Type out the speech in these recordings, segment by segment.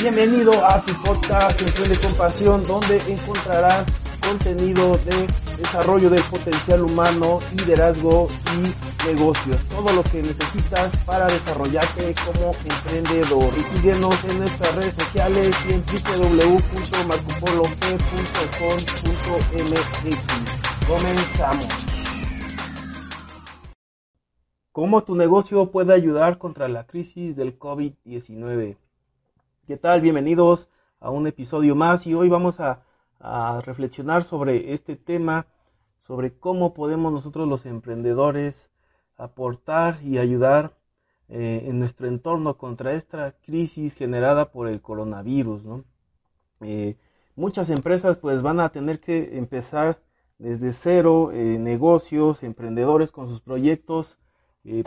Bienvenido a tu podcast Emprende con Pasión, donde encontrarás contenido de desarrollo del potencial humano, liderazgo y negocios. Todo lo que necesitas para desarrollarte como emprendedor. Y síguenos en nuestras redes sociales y en www.marcopolog.com.mx. Comenzamos. ¿Cómo tu negocio puede ayudar contra la crisis del COVID-19? ¿Qué tal? Bienvenidos a un episodio más y hoy vamos a, reflexionar sobre este tema, sobre cómo podemos nosotros los emprendedores aportar y ayudar eh, en nuestro entorno contra esta crisis generada por el coronavirus. Eh, muchas empresas pues van a tener que empezar desde cero eh, negocios, emprendedores con sus proyectos,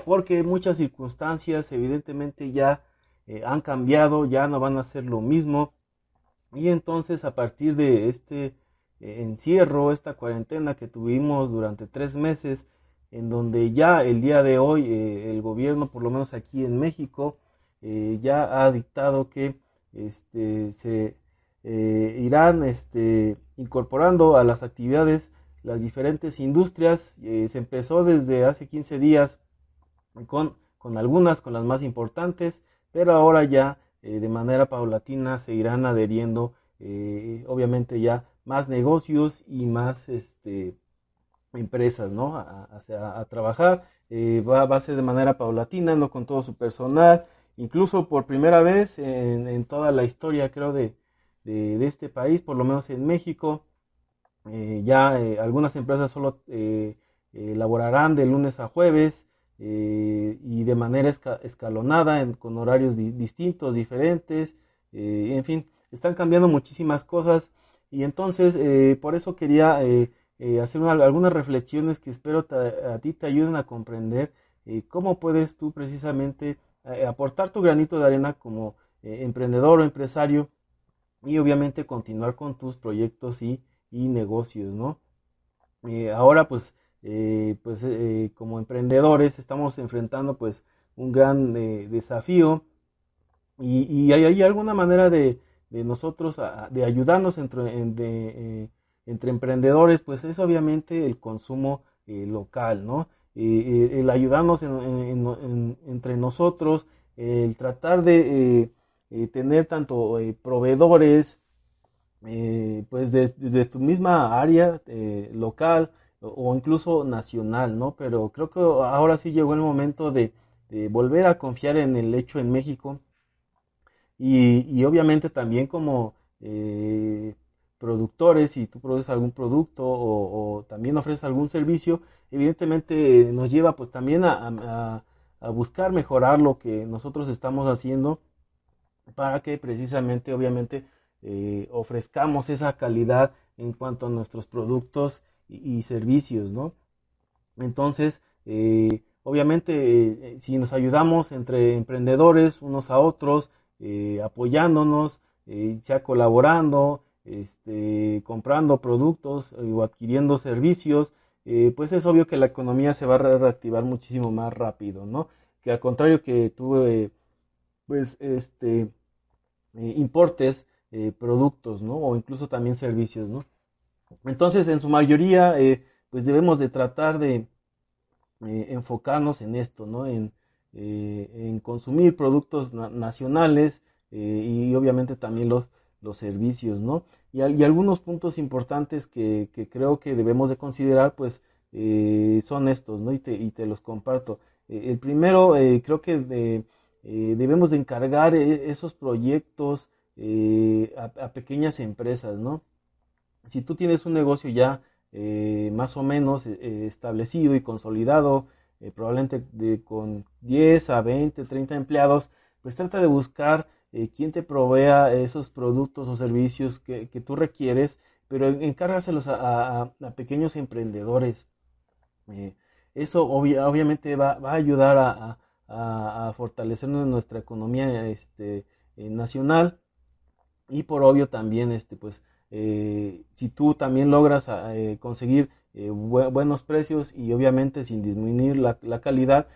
porque muchas circunstancias evidentemente ya eh, han cambiado, ya no van a ser lo mismo. Y entonces a partir de este eh, encierro, esta cuarentena que tuvimos durante tres meses, en donde ya el día de hoy eh, el gobierno, por lo menos aquí en México, ya ha dictado que este, se irán este, incorporando a las actividades las diferentes industrias. se empezó desde hace 15 días con, con algunas, con las más importantes, pero ahora ya eh, de manera paulatina se irán adheriendo eh, obviamente ya más negocios y más este, empresas ¿no? a, trabajar. Eh, va, a ser de manera paulatina, no con todo su personal, incluso por primera vez en, toda la historia creo de, de, de, este país, por lo menos en México, ya algunas empresas solo laborarán de lunes a jueves, eh, y de manera escalonada, con horarios distintos, diferentes, eh, en fin, están cambiando muchísimas cosas y entonces eh, por eso quería hacer algunas reflexiones que espero a ti te ayuden a comprender cómo puedes tú precisamente aportar tu granito de arena como emprendedor o empresario y obviamente continuar con tus proyectos y, y negocios, ¿no? ahora pues eh, pues eh, como emprendedores estamos enfrentando pues un gran eh, desafío y, hay, alguna manera de, nosotros de ayudarnos entre, entre emprendedores pues es obviamente el consumo local, ¿no? el ayudarnos entre nosotros, el tratar de tener tanto proveedores, pues desde tu misma área local, o incluso nacional, ¿no? Pero creo que ahora sí llegó el momento de, volver a confiar en el hecho en México y, obviamente también como eh, productores, si tú produces algún producto o, también ofreces algún servicio, evidentemente nos lleva pues también a, buscar mejorar lo que nosotros estamos haciendo para que precisamente obviamente eh, ofrezcamos esa calidad en cuanto a nuestros productos y, servicios, ¿no? Entonces, eh, obviamente, eh, si nos ayudamos entre emprendedores unos a otros, eh, apoyándonos, ya colaborando, este, comprando productos o adquiriendo servicios, pues es obvio que la economía se va a reactivar muchísimo más rápido, ¿no? Que al contrario que tú, pues, este, importes productos, ¿no? O incluso también servicios, ¿no? Entonces, en su mayoría, eh, pues debemos de tratar de eh, enfocarnos en esto, ¿no? En, eh, en consumir productos nacionales y obviamente también los, los servicios, ¿no? Y, y algunos puntos importantes que, que, creo que debemos de considerar, pues, son estos, ¿no? Y te, y te los comparto. el primero, creo que de, debemos de encargar esos proyectos a pequeñas empresas, ¿no? Si tú tienes un negocio ya eh, más o menos eh, establecido y consolidado, probablemente de, con 10 a 20, 30 empleados, pues trata de buscar quién te provea esos productos o servicios que, tú requieres, pero encárgaselos a, pequeños emprendedores. eso obviamente va, va, a ayudar a, a, fortalecer nuestra economía este, eh, nacional y por obvio también este pues eh, si tú también logras eh, conseguir buenos precios y obviamente sin disminuir la, calidad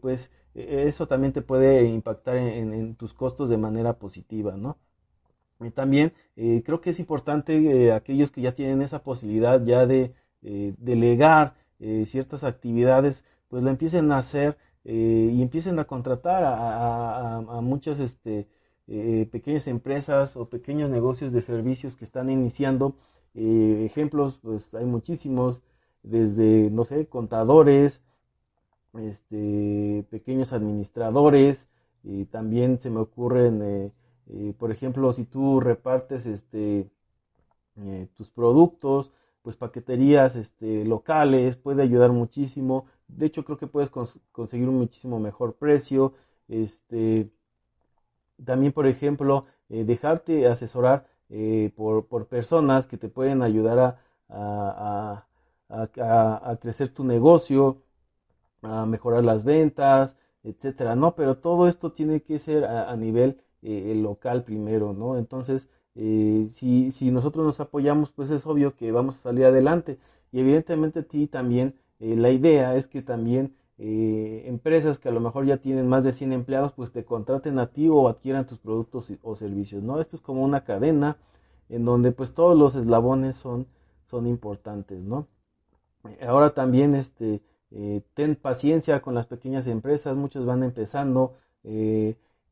pues eso también te puede impactar en, tus costos de manera positiva no también creo que es importante aquellos que ya tienen esa posibilidad ya de delegar ciertas actividades pues lo empiecen a hacer eh, y empiecen a contratar a, muchas este, eh, pequeñas empresas o pequeños negocios de servicios que están iniciando. Eh, ejemplos, pues hay muchísimos, desde, no sé, contadores, este, pequeños administradores, también se me ocurren, por ejemplo, si tú repartes este, tus productos, pues paqueterías este, locales, puede ayudar muchísimo. De hecho, creo que puedes conseguir un muchísimo mejor precio. Este, también, por ejemplo, eh, dejarte asesorar eh, por, por, personas que te pueden ayudar a, a, a, a, crecer tu negocio, a mejorar las ventas, etcétera, ¿no? Pero todo esto tiene que ser a, nivel eh, local primero, ¿no? Entonces, eh, si, si nosotros nos apoyamos, pues es obvio que vamos a salir adelante. Y evidentemente a ti también, eh, la idea es que también eh, empresas que a lo mejor ya tienen más de 100 empleados, pues te contraten a ti o adquieran tus productos o servicios, ¿no? Esto es como una cadena en donde pues todos los eslabones son, son importantes, ¿no? Ahora también, este, ten paciencia con las pequeñas empresas, muchas van empezando,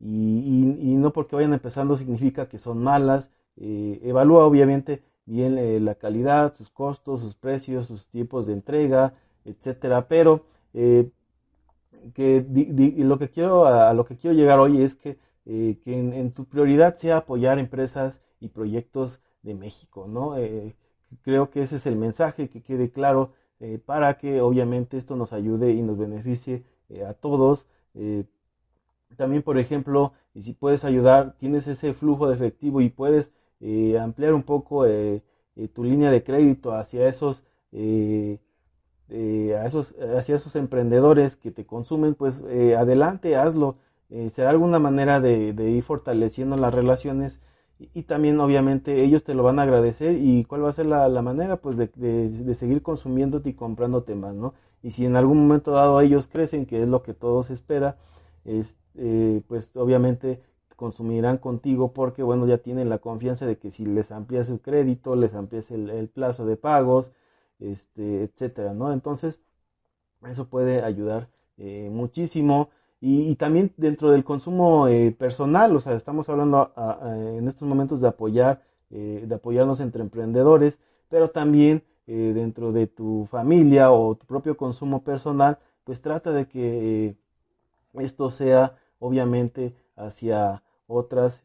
y, y, no porque vayan empezando significa que son malas, eh, evalúa obviamente bien eh, la calidad, sus costos, sus precios, sus tiempos de entrega, etcétera, pero eh, que lo que quiero a, lo que quiero llegar hoy es que, que en, tu prioridad sea apoyar empresas y proyectos de México, ¿no? creo que ese es el mensaje que quede claro para que obviamente esto nos ayude y nos beneficie a todos. también, por ejemplo, y si puedes ayudar, tienes ese flujo de efectivo y puedes eh, ampliar un poco eh, eh, tu línea de crédito hacia esos, a esos, hacia esos emprendedores que te consumen, pues adelante, hazlo. será alguna manera de, ir fortaleciendo las relaciones y, también obviamente ellos te lo van a agradecer y cuál va a ser la, manera pues de, seguir consumiéndote y comprándote más, ¿no? Y si en algún momento dado ellos crecen, que es lo que todos espera, es, pues obviamente consumirán contigo porque, bueno, ya tienen la confianza de que si les amplias el crédito, les amplias el, plazo de pagos, este, etcétera, ¿no? Entonces, eso puede ayudar eh, muchísimo. Y, también dentro del consumo eh, personal, o sea, estamos hablando en estos momentos de apoyar, eh, de apoyarnos entre emprendedores, pero también dentro de tu familia o tu propio consumo personal, pues trata de que esto sea obviamente hacia otras,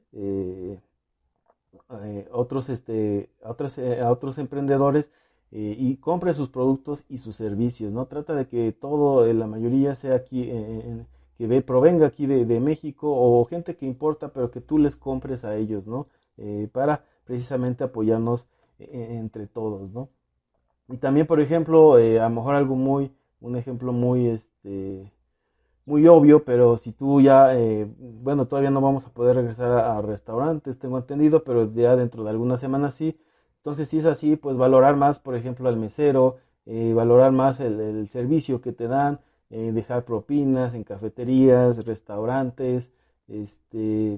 otros, este, otras, a otros emprendedores y compre sus productos y sus servicios, ¿no? Trata de que todo, la mayoría sea aquí, que ve, provenga aquí de, de, México o gente que importa, pero que tú les compres a ellos, ¿no? para precisamente apoyarnos entre todos, ¿no? Y también, por ejemplo, a lo mejor algo muy, un ejemplo muy, este, muy obvio, pero si tú ya, eh, bueno, todavía no vamos a poder regresar a, restaurantes, tengo entendido, pero ya dentro de algunas semanas sí. Entonces, si es así, pues valorar más, por ejemplo, al mesero, eh, valorar más el, servicio que te dan, eh, dejar propinas en cafeterías, restaurantes, este,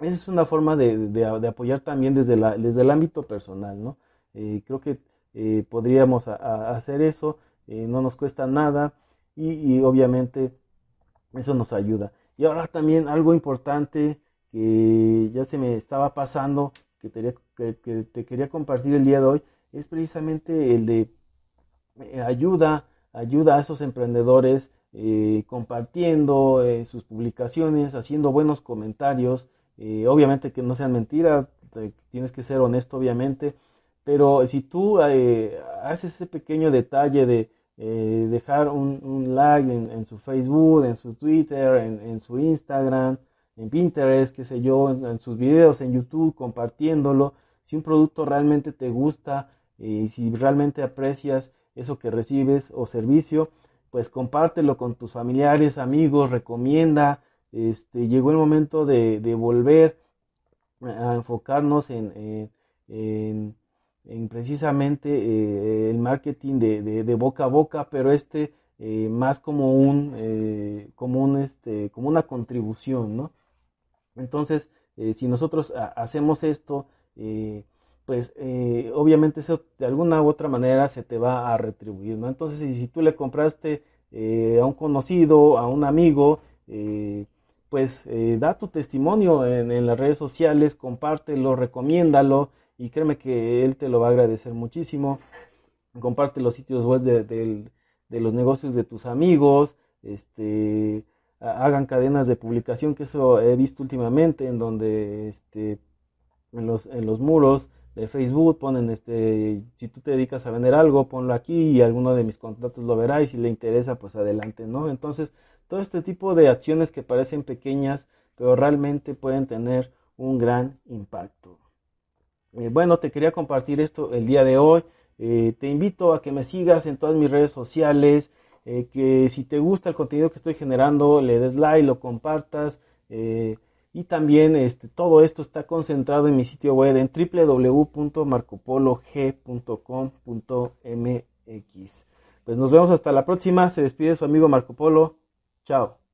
esa es una forma de, de, apoyar también desde, la, desde el ámbito personal, ¿no? creo que podríamos hacer eso, no nos cuesta nada y obviamente eso nos ayuda. Y ahora también algo importante que ya se me estaba pasando, que te, que, te quería compartir el día de hoy, es precisamente el de eh, ayuda, ayuda a esos emprendedores eh, compartiendo eh, sus publicaciones, haciendo buenos comentarios, obviamente que no sean mentiras, tienes que ser honesto obviamente, pero si tú haces ese pequeño detalle de, eh, dejar un, like en, su Facebook, en su Twitter, en, su Instagram, en Pinterest, qué sé yo, en, sus videos, en YouTube, compartiéndolo. Si un producto realmente te gusta y si realmente aprecias eso que recibes o servicio, pues compártelo con tus familiares, amigos, recomienda. Este, llegó el momento de, volver a enfocarnos en, en, precisamente eh, el marketing de, de, boca a boca, pero este eh, más como un, eh, como un este, como una contribución, ¿no? Entonces, si nosotros hacemos esto, pues eh, obviamente eso de alguna u otra manera se te va a retribuir, ¿no? Entonces, si, tú le compraste eh, a un conocido, a un amigo, eh, pues da tu testimonio en, las redes sociales, compártelo, recomiéndalo y créeme que él te lo va a agradecer muchísimo. Comparte los sitios web de, de los negocios de tus amigos, este, hagan cadenas de publicación, que eso he visto últimamente, en donde este, en, los, en los muros de Facebook, ponen este, si tú te dedicas a vender algo, ponlo aquí y alguno de mis contactos lo verá y si le interesa, pues adelante, ¿no? Entonces, todo este tipo de acciones que parecen pequeñas, pero realmente pueden tener un gran impacto. Eh, bueno, te quería compartir esto el día de hoy. Eh, te invito a que me sigas en todas mis redes sociales, eh, que si te gusta el contenido que estoy generando, le des like, lo compartas. Y también este, todo esto está concentrado en mi sitio web en www.marcopolog.com.mx. Pues nos vemos hasta la próxima. Se despide su amigo Marco Polo. Chao.